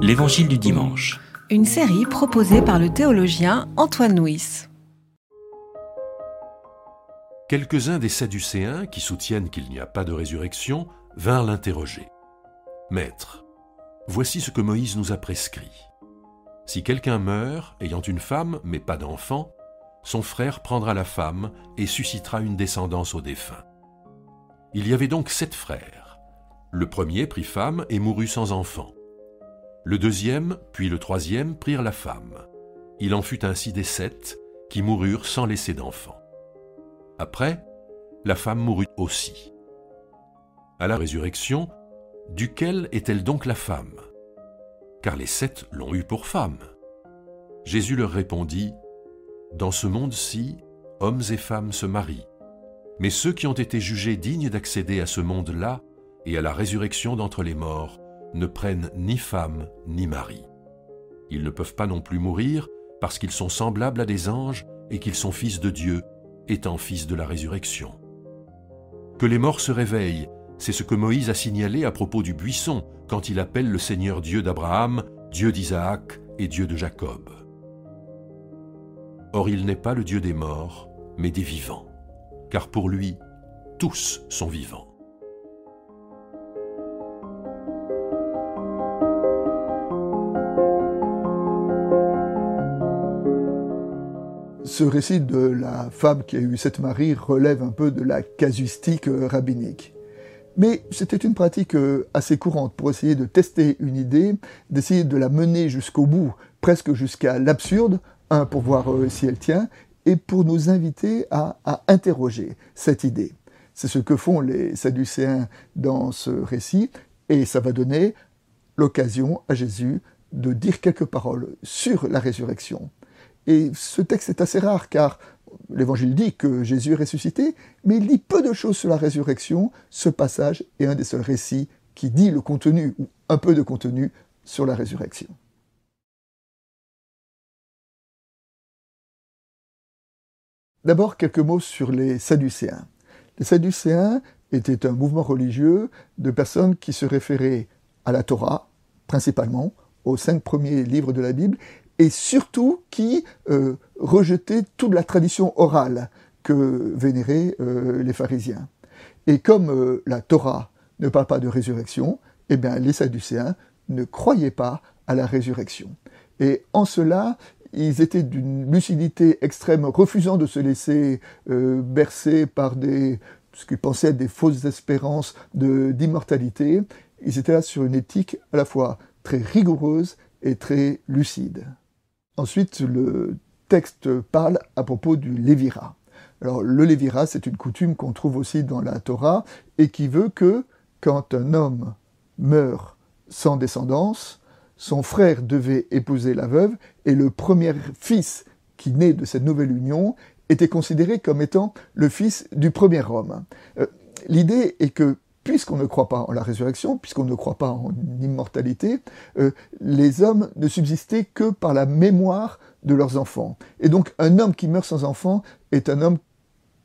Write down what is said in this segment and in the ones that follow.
L'Évangile du dimanche. Une série proposée par le théologien Antoine Nuis. Quelques-uns des Sadducéens, qui soutiennent qu'il n'y a pas de résurrection, vinrent l'interroger. Maître, voici ce que Moïse nous a prescrit. Si quelqu'un meurt, ayant une femme, mais pas d'enfant, son frère prendra la femme et suscitera une descendance au défunt. Il y avait donc sept frères. Le premier prit femme et mourut sans enfant. Le deuxième, puis le troisième prirent la femme. Il en fut ainsi des sept qui moururent sans laisser d'enfant. Après, la femme mourut aussi. À la résurrection, duquel est-elle donc la femme? Car les sept l'ont eue pour femme. Jésus leur répondit, Dans ce monde-ci, hommes et femmes se marient, mais ceux qui ont été jugés dignes d'accéder à ce monde-là et à la résurrection d'entre les morts ne prennent ni femme ni mari. Ils ne peuvent pas non plus mourir parce qu'ils sont semblables à des anges et qu'ils sont fils de Dieu, étant fils de la résurrection. Que les morts se réveillent c'est ce que Moïse a signalé à propos du buisson quand il appelle le Seigneur Dieu d'Abraham, Dieu d'Isaac et Dieu de Jacob. Or il n'est pas le Dieu des morts, mais des vivants, car pour lui, tous sont vivants. Ce récit de la femme qui a eu cette Marie relève un peu de la casuistique rabbinique. Mais c'était une pratique euh, assez courante pour essayer de tester une idée, d'essayer de la mener jusqu'au bout, presque jusqu'à l'absurde, un, pour voir euh, si elle tient, et pour nous inviter à, interroger cette idée. C'est ce que font les Sadducéens dans ce récit, et ça va donner l'occasion à Jésus de dire quelques paroles sur la résurrection. Et ce texte est assez rare car l'évangile dit que Jésus est ressuscité, mais il dit peu de choses sur la résurrection. Ce passage est un des seuls récits qui dit le contenu, ou un peu de contenu, sur la résurrection. D'abord, quelques mots sur les Sadducéens. Les Sadducéens étaient un mouvement religieux de personnes qui se référaient à la Torah, principalement, aux cinq premiers livres de la Bible, et surtout qui euh, rejetait toute la tradition orale que vénéraient euh, les pharisiens. Et comme euh, la Torah ne parle pas de résurrection, eh bien les Sadducéens ne croyaient pas à la résurrection. Et en cela, ils étaient d'une lucidité extrême, refusant de se laisser bercer par des, ce qu'ils pensaient être des fausses espérances d'immortalité. Ils étaient là sur une éthique à la fois très rigoureuse et très lucide. Ensuite, le texte parle à propos du Lévira. Alors, le Lévira, c'est une coutume qu'on trouve aussi dans la Torah et qui veut que quand un homme meurt sans descendance, son frère devait épouser la veuve et le premier fils qui naît de cette nouvelle union était considéré comme étant le fils du premier homme. Euh, l'idée est que puisqu'on ne croit pas en la résurrection, puisqu'on ne croit pas en immortalité, euh, les hommes ne subsistaient que par la mémoire de leurs enfants. Et donc un homme qui meurt sans enfant est un homme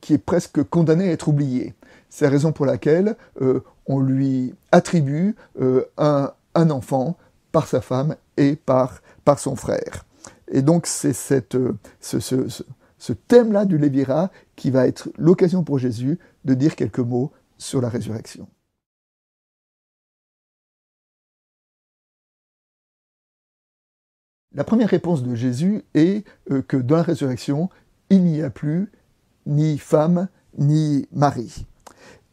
qui est presque condamné à être oublié. C'est la raison pour laquelle euh, on lui attribue euh, un, enfant par sa femme et par, par son frère. Et donc c'est cette, ce, ce, ce thème-là du Lévira qui va être l'occasion pour Jésus de dire quelques mots sur la résurrection. La première réponse de Jésus est euh, que dans la résurrection, il n'y a plus ni femme ni mari.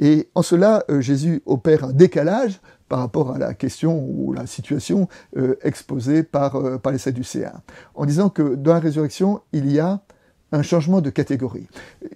Et en cela, euh, Jésus opère un décalage par rapport à la question ou la situation euh, exposée par, par les Sadducéens, en disant que dans la résurrection, il y a un changement de catégorie.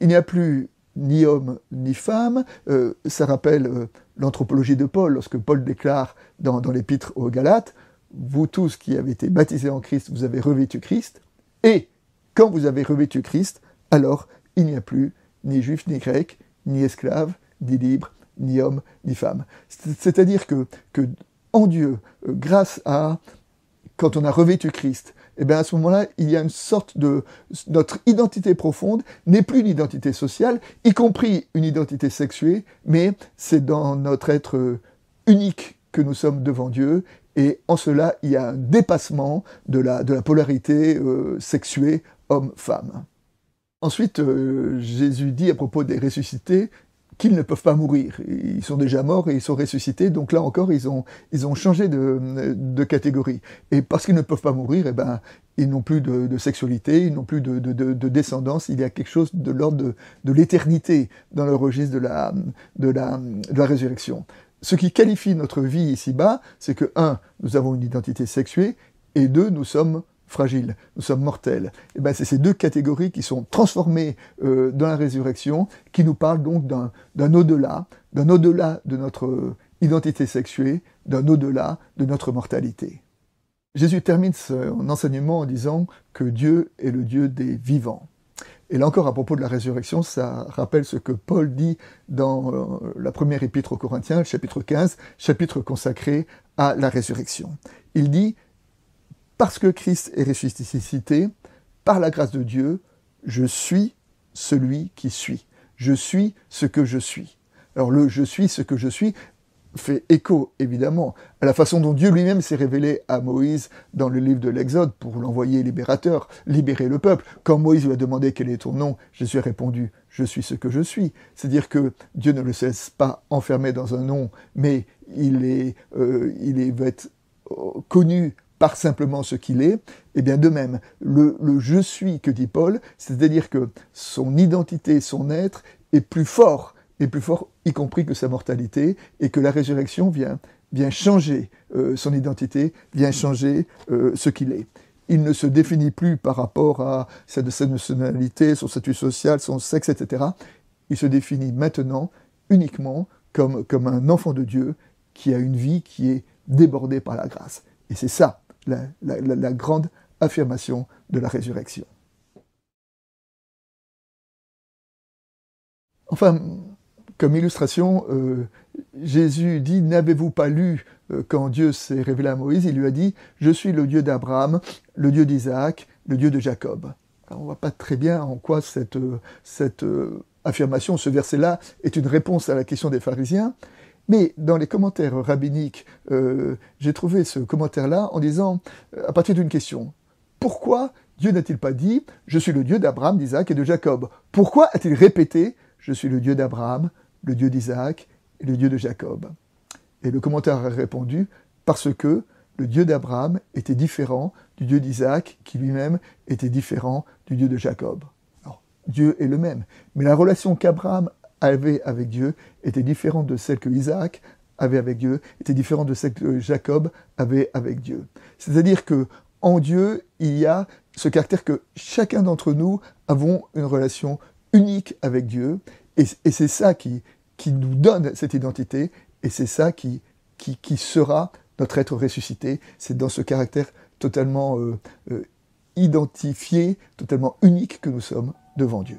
Il n'y a plus ni homme ni femme. Euh, ça rappelle euh, l'anthropologie de Paul, lorsque Paul déclare dans, l'épître aux Galates, vous tous qui avez été baptisés en Christ, vous avez revêtu Christ, et quand vous avez revêtu Christ, alors il n'y a plus ni juif ni grec, ni esclave, ni libre, ni homme, ni femme. C'est-à-dire que, que en Dieu, euh, grâce à, quand on a revêtu Christ, eh bien à ce moment-là, il y a une sorte de notre identité profonde n'est plus une identité sociale, y compris une identité sexuée, mais c'est dans notre être unique que nous sommes devant Dieu et en cela, il y a un dépassement de la, de la polarité euh, sexuée homme-femme. Ensuite, euh, Jésus dit à propos des ressuscités qu'ils ne peuvent pas mourir. Ils sont déjà morts et ils sont ressuscités, donc là encore, ils ont, ils ont changé de, de catégorie. Et parce qu'ils ne peuvent pas mourir, eh ben, ils n'ont plus de, sexualité, ils n'ont plus de, de, descendance, il y a quelque chose de l'ordre de, l'éternité dans le registre de la, de la, de la résurrection. Ce qui qualifie notre vie ici-bas, c'est que, un, nous avons une identité sexuée, et deux, nous sommes fragiles, nous sommes mortels. Et eh ben, c'est ces deux catégories qui sont transformées euh, dans la résurrection, qui nous parlent donc d'un au-delà, d'un au-delà de notre identité sexuée, d'un au-delà de notre mortalité. Jésus termine son enseignement en disant que Dieu est le Dieu des vivants. Et là encore, à propos de la résurrection, ça rappelle ce que Paul dit dans euh, la première épître aux Corinthiens, chapitre 15, chapitre consacré à la résurrection. Il dit, parce que Christ est ressuscité, par la grâce de Dieu, je suis celui qui suis. Je suis ce que je suis. Alors le je suis ce que je suis fait écho, évidemment, à la façon dont Dieu lui-même s'est révélé à Moïse dans le livre de l'Exode pour l'envoyer libérateur, libérer le peuple. Quand Moïse lui a demandé quel est ton nom, Jésus a répondu, je suis ce que je suis. C'est-à-dire que Dieu ne le cesse pas enfermé dans un nom, mais il est, euh, va être euh, connu par simplement ce qu'il est, et eh bien de même, le, le je suis que dit Paul, c'est-à-dire que son identité, son être est plus fort est plus fort, y compris que sa mortalité, et que la résurrection vient, vient changer euh, son identité, vient changer euh, ce qu'il est. Il ne se définit plus par rapport à sa, sa nationalité, son statut social, son sexe, etc. Il se définit maintenant uniquement comme, comme un enfant de Dieu qui a une vie qui est débordée par la grâce. Et c'est ça la, grande affirmation de la résurrection. Enfin, comme illustration, euh, Jésus dit N'avez-vous pas lu euh, quand Dieu s'est révélé à Moïse Il lui a dit Je suis le Dieu d'Abraham, le Dieu d'Isaac, le Dieu de Jacob. on ne voit pas très bien en quoi cette, euh, cette affirmation, ce verset-là, est une réponse à la question des pharisiens. Mais dans les commentaires rabbiniques, j'ai trouvé ce commentaire-là en disant, à partir d'une question, pourquoi Dieu n'a-t-il pas dit Je suis le Dieu d'Abraham, d'Isaac et de Jacob Pourquoi a-t-il répété Je suis le Dieu d'Abraham, le Dieu d'Isaac et le Dieu de Jacob. Et le commentaire a répondu parce que le Dieu d'Abraham était différent du Dieu d'Isaac, qui lui-même était différent du Dieu de Jacob. Alors, Dieu est le même, mais la relation qu'Abraham avait avec Dieu était différente de celle que Isaac avait avec Dieu, était différente de celle que Jacob avait avec Dieu. C'est-à-dire que en Dieu, il y a ce caractère que chacun d'entre nous avons une relation unique avec Dieu, et, c'est ça qui, qui, nous donne cette identité, et c'est ça qui, qui, qui, sera notre être ressuscité. C'est dans ce caractère totalement euh, euh, identifié, totalement unique que nous sommes devant Dieu.